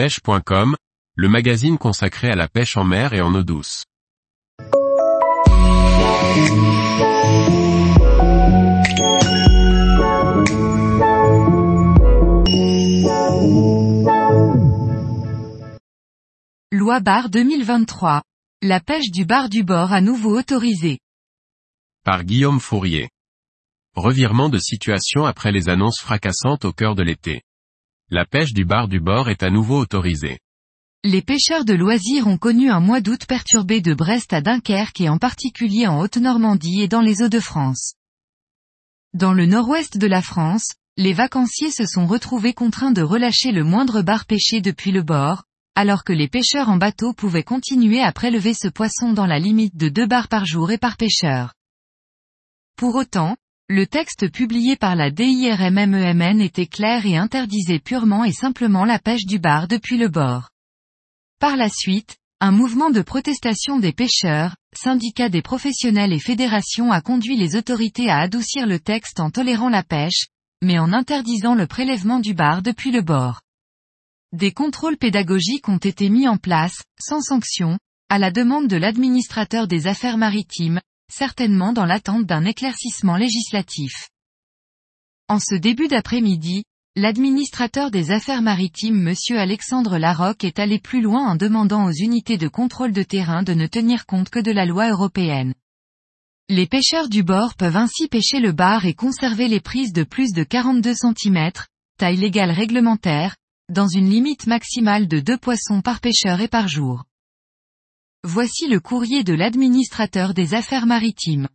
pêche.com, le magazine consacré à la pêche en mer et en eau douce. Loi bar 2023. La pêche du bar du bord à nouveau autorisée. Par Guillaume Fourier. Revirement de situation après les annonces fracassantes au cœur de l'été. La pêche du bar du bord est à nouveau autorisée. Les pêcheurs de loisirs ont connu un mois d'août perturbé de Brest à Dunkerque et en particulier en Haute-Normandie et dans les Hauts-de-France. Dans le nord-ouest de la France, les vacanciers se sont retrouvés contraints de relâcher le moindre bar pêché depuis le bord, alors que les pêcheurs en bateau pouvaient continuer à prélever ce poisson dans la limite de deux bars par jour et par pêcheur. Pour autant, le texte publié par la DIRMMEMN était clair et interdisait purement et simplement la pêche du bar depuis le bord. Par la suite, un mouvement de protestation des pêcheurs, syndicats des professionnels et fédérations a conduit les autorités à adoucir le texte en tolérant la pêche, mais en interdisant le prélèvement du bar depuis le bord. Des contrôles pédagogiques ont été mis en place, sans sanction, à la demande de l'administrateur des affaires maritimes, certainement dans l'attente d'un éclaircissement législatif. En ce début d'après-midi, l'administrateur des affaires maritimes M. Alexandre Larocque est allé plus loin en demandant aux unités de contrôle de terrain de ne tenir compte que de la loi européenne. Les pêcheurs du bord peuvent ainsi pêcher le bar et conserver les prises de plus de 42 cm, taille légale réglementaire, dans une limite maximale de deux poissons par pêcheur et par jour. Voici le courrier de l'administrateur des affaires maritimes.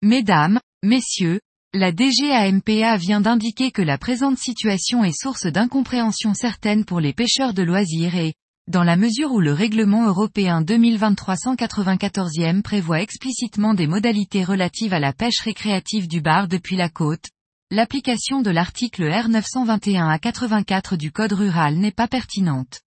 Mesdames, Messieurs, la DGAMPA vient d'indiquer que la présente situation est source d'incompréhension certaine pour les pêcheurs de loisirs et, dans la mesure où le règlement européen 2023-194e prévoit explicitement des modalités relatives à la pêche récréative du bar depuis la côte, l'application de l'article R 921 à 84 du Code rural n'est pas pertinente.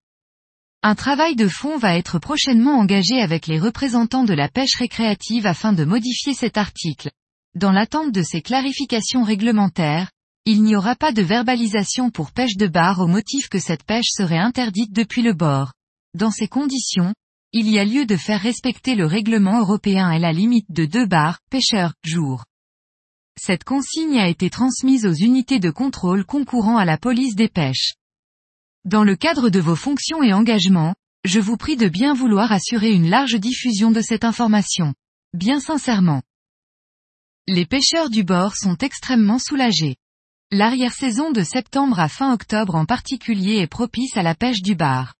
Un travail de fond va être prochainement engagé avec les représentants de la pêche récréative afin de modifier cet article. Dans l'attente de ces clarifications réglementaires, il n'y aura pas de verbalisation pour pêche de bar au motif que cette pêche serait interdite depuis le bord. Dans ces conditions, il y a lieu de faire respecter le règlement européen et la limite de deux bars, pêcheurs, jour. Cette consigne a été transmise aux unités de contrôle concourant à la police des pêches. Dans le cadre de vos fonctions et engagements, je vous prie de bien vouloir assurer une large diffusion de cette information. Bien sincèrement. Les pêcheurs du bord sont extrêmement soulagés. L'arrière-saison de septembre à fin octobre en particulier est propice à la pêche du bar.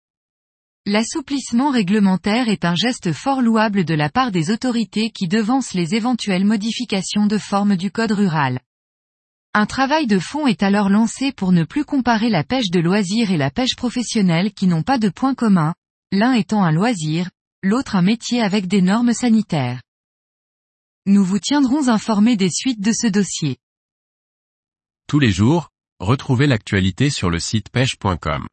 L'assouplissement réglementaire est un geste fort louable de la part des autorités qui devancent les éventuelles modifications de forme du code rural. Un travail de fond est alors lancé pour ne plus comparer la pêche de loisir et la pêche professionnelle qui n'ont pas de point commun, l'un étant un loisir, l'autre un métier avec des normes sanitaires. Nous vous tiendrons informés des suites de ce dossier. Tous les jours, retrouvez l'actualité sur le site pêche.com.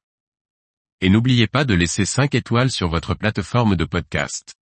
Et n'oubliez pas de laisser 5 étoiles sur votre plateforme de podcast.